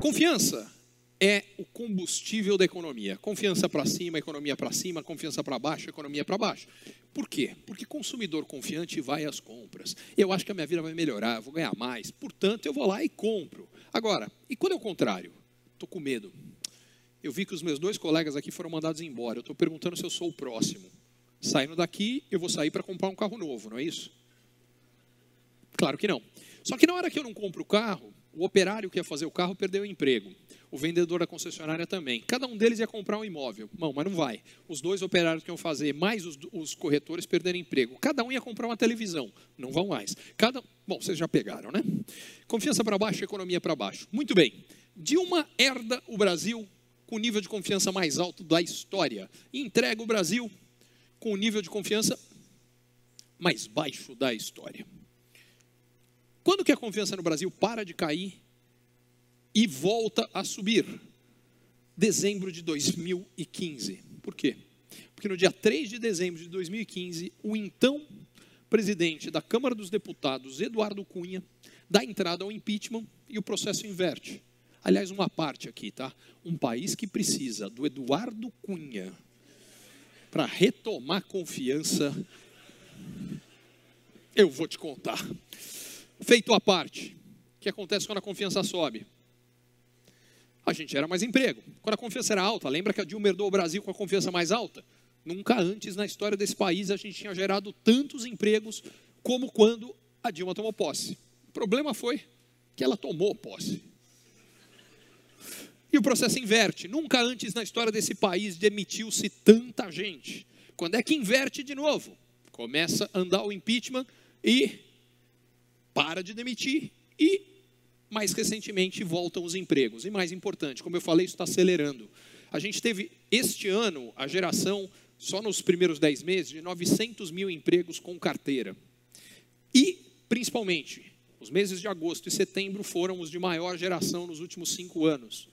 Confiança é o combustível da economia. Confiança para cima, economia para cima, confiança para baixo, economia para baixo. Por quê? Porque consumidor confiante vai às compras. Eu acho que a minha vida vai melhorar, eu vou ganhar mais. Portanto, eu vou lá e compro. Agora, e quando é o contrário? Estou com medo. Eu vi que os meus dois colegas aqui foram mandados embora. Eu estou perguntando se eu sou o próximo. Saindo daqui, eu vou sair para comprar um carro novo, não é isso? Claro que não. Só que na hora que eu não compro o carro, o operário que ia fazer o carro perdeu o emprego. O vendedor da concessionária também. Cada um deles ia comprar um imóvel. Não, mas não vai. Os dois operários que iam fazer, mais os, os corretores, perderam emprego. Cada um ia comprar uma televisão. Não vão mais. Cada, bom, vocês já pegaram, né? Confiança para baixo, economia para baixo. Muito bem. Dilma herda o Brasil com o nível de confiança mais alto da história. E entrega o Brasil com o nível de confiança mais baixo da história. Que a confiança no Brasil para de cair e volta a subir? Dezembro de 2015. Por quê? Porque no dia 3 de dezembro de 2015, o então presidente da Câmara dos Deputados, Eduardo Cunha, dá entrada ao impeachment e o processo inverte. Aliás, uma parte aqui, tá? Um país que precisa do Eduardo Cunha para retomar confiança. Eu vou te contar. Feito a parte, o que acontece quando a confiança sobe? A gente gera mais emprego. Quando a confiança era alta, lembra que a Dilma herdou o Brasil com a confiança mais alta? Nunca antes na história desse país a gente tinha gerado tantos empregos como quando a Dilma tomou posse. O problema foi que ela tomou posse. E o processo inverte. Nunca antes na história desse país demitiu-se tanta gente. Quando é que inverte de novo? Começa a andar o impeachment e para de demitir e mais recentemente voltam os empregos. E mais importante, como eu falei, isso está acelerando. A gente teve este ano a geração, só nos primeiros 10 meses, de 900 mil empregos com carteira. E, principalmente, os meses de agosto e setembro foram os de maior geração nos últimos cinco anos.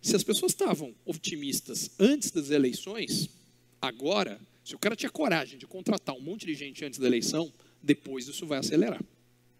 Se as pessoas estavam otimistas antes das eleições, agora, se o cara tinha coragem de contratar um monte de gente antes da eleição, depois isso vai acelerar.